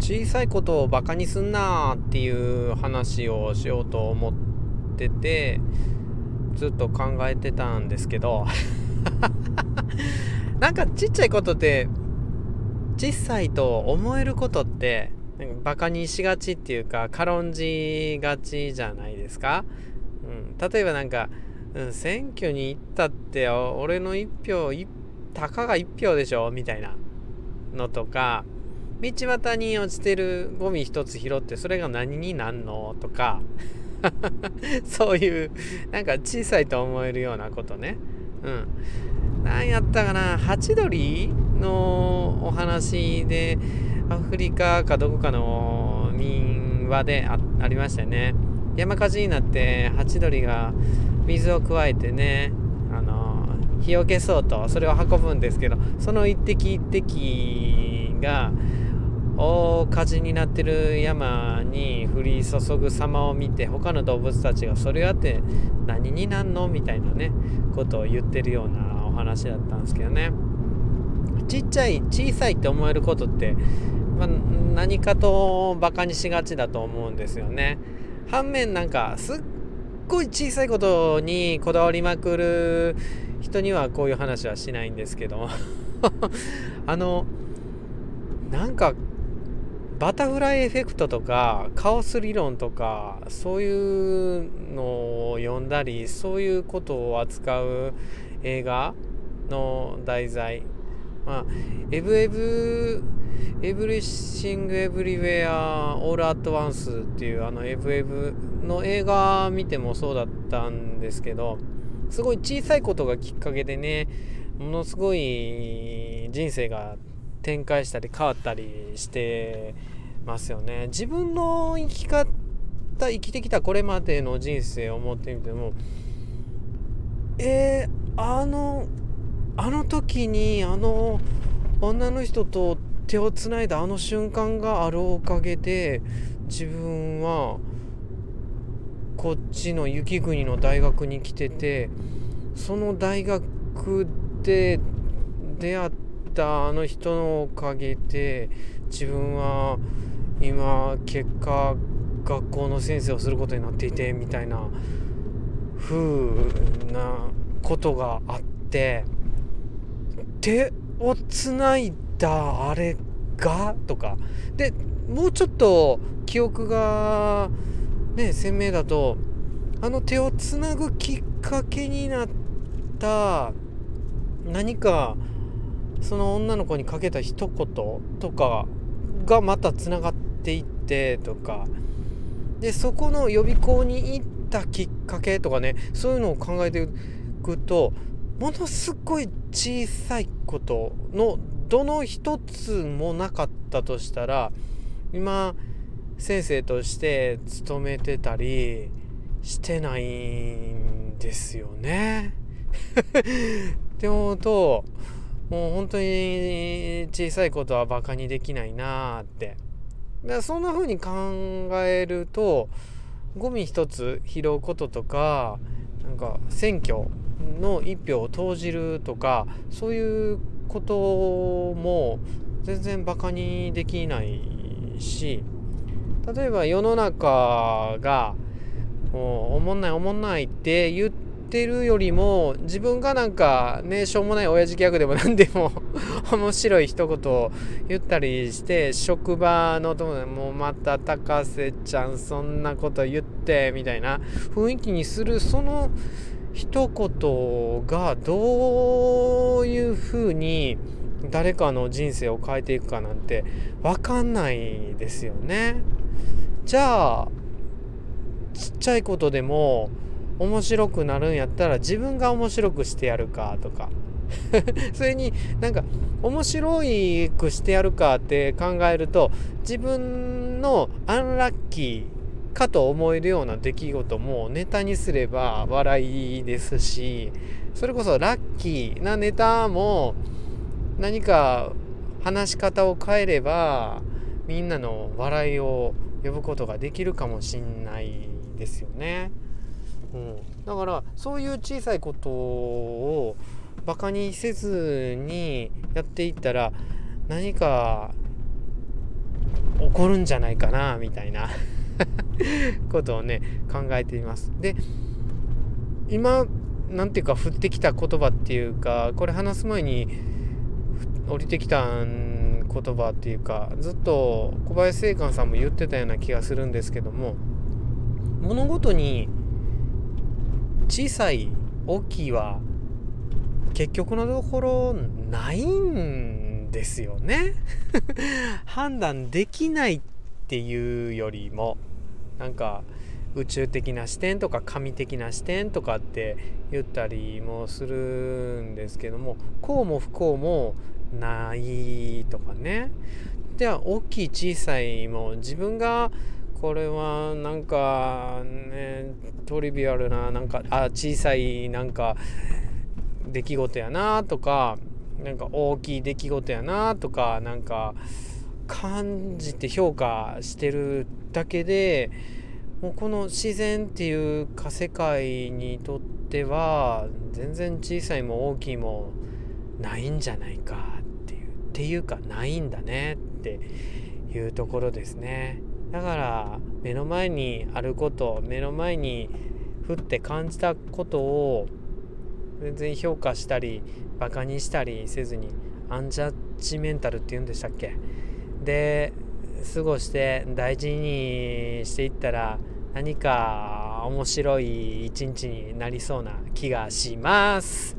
小さいことをバカにすんなっていう話をしようと思っててずっと考えてたんですけど。なんかちっちゃいことって小さいと思えることってバカにしがちっていうか軽んじがちじゃないですか、うん、例えばなんか、うん、選挙に行ったって俺の一票たかが一票でしょ？みたいなのとか道端に落ちてるゴミ一つ拾ってそれが何になんの？とか。そういうなんか小さいと思えるようなことね。うん。何やったかな。ハチドリのお話でアフリカかどこかの民話であありましたよね。山火事になってハチドリが水を加えてねあの火を消そうとそれを運ぶんですけどその一滴一滴が大火事になってる山に降り注ぐ様を見て他の動物たちがそれやって何になんのみたいなねことを言ってるようなお話だったんですけどね。ちっちゃい小さいって思えることって、まあ、何かとバカにしがちだと思うんですよね。反面なんかすっごい小さいことにこだわりまくる人にはこういう話はしないんですけど あのなんかバタフライエフェクトとかカオス理論とかそういうのを読んだりそういうことを扱う映画の題材。まあ、エブエブ、エブリシング・エブリウェア・オール・アット・ワンスっていうあのエブエブの映画見てもそうだったんですけど、すごい小さいことがきっかけでね、ものすごい人生が展開したり変わったりしてますよね。自分の生き方生きてきたこれまでの人生を思ってみてもえー、あのあの時にあの女の人と手をつないだあの瞬間があるおかげで自分はこっちの雪国の大学に来ててその大学で出会ったたあの人のおかげで自分は今結果学校の先生をすることになっていてみたいな風なことがあって手をつないだあれがとか。でもうちょっと記憶がね鮮明だとあの手をつなぐきっかけになった何かその女の子にかけた一言とかがまたつながっていってとかでそこの予備校に行ったきっかけとかねそういうのを考えていくとものすごい小さいことのどの一つもなかったとしたら今先生として勤めてたりしてないんですよね。って思うともう本当に小さいことはバカにできないなーって。だからそんな風に考えるとゴミ一つ拾うこととかなんか選挙の一票を投じるとかそういうことも全然バカにできないし例えば世の中がもうおもんないおもんないって言ってってるよりも自分がなんかねしょうもない親父ギャグでも何でも 面白い一言を言ったりして職場の友達もうまた高瀬ちゃんそんなこと言ってみたいな雰囲気にするその一言がどういうふうに誰かの人生を変えていくかなんて分かんないですよね。じゃあちっちゃいことでも面白くなるんやったら自分が面白くしてやるかとか それになんか面白くしてやるかって考えると自分のアンラッキーかと思えるような出来事もネタにすれば笑いですしそれこそラッキーなネタも何か話し方を変えればみんなの笑いを呼ぶことができるかもしんないですよね。うん、だからそういう小さいことをバカにせずにやっていったら何か起こるんじゃないかなみたいな ことをね考えています。で今なんていうか降ってきた言葉っていうかこれ話す前に降りてきた言葉っていうかずっと小林正観さんも言ってたような気がするんですけども物事に小さい大きいは結局のところないんですよね。判断できないっていうよりもなんか宇宙的な視点とか神的な視点とかって言ったりもするんですけどもこうも不幸もないとかね。では大きい小さいも自分がこれはなんかねトリビアルななんかあ小さいなんか出来事やなとかなんか大きい出来事やなとかなんか感じて評価してるだけでもうこの自然っていうか世界にとっては全然小さいも大きいもないんじゃないかっていうっていうかないんだねっていうところですね。だから目の前にあること目の前に降って感じたことを全然評価したりバカにしたりせずにアンジャッジメンタルって言うんでしたっけ？で過ごして大事にしていったら何か面白い一日になりそうな気がします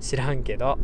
知らんけど。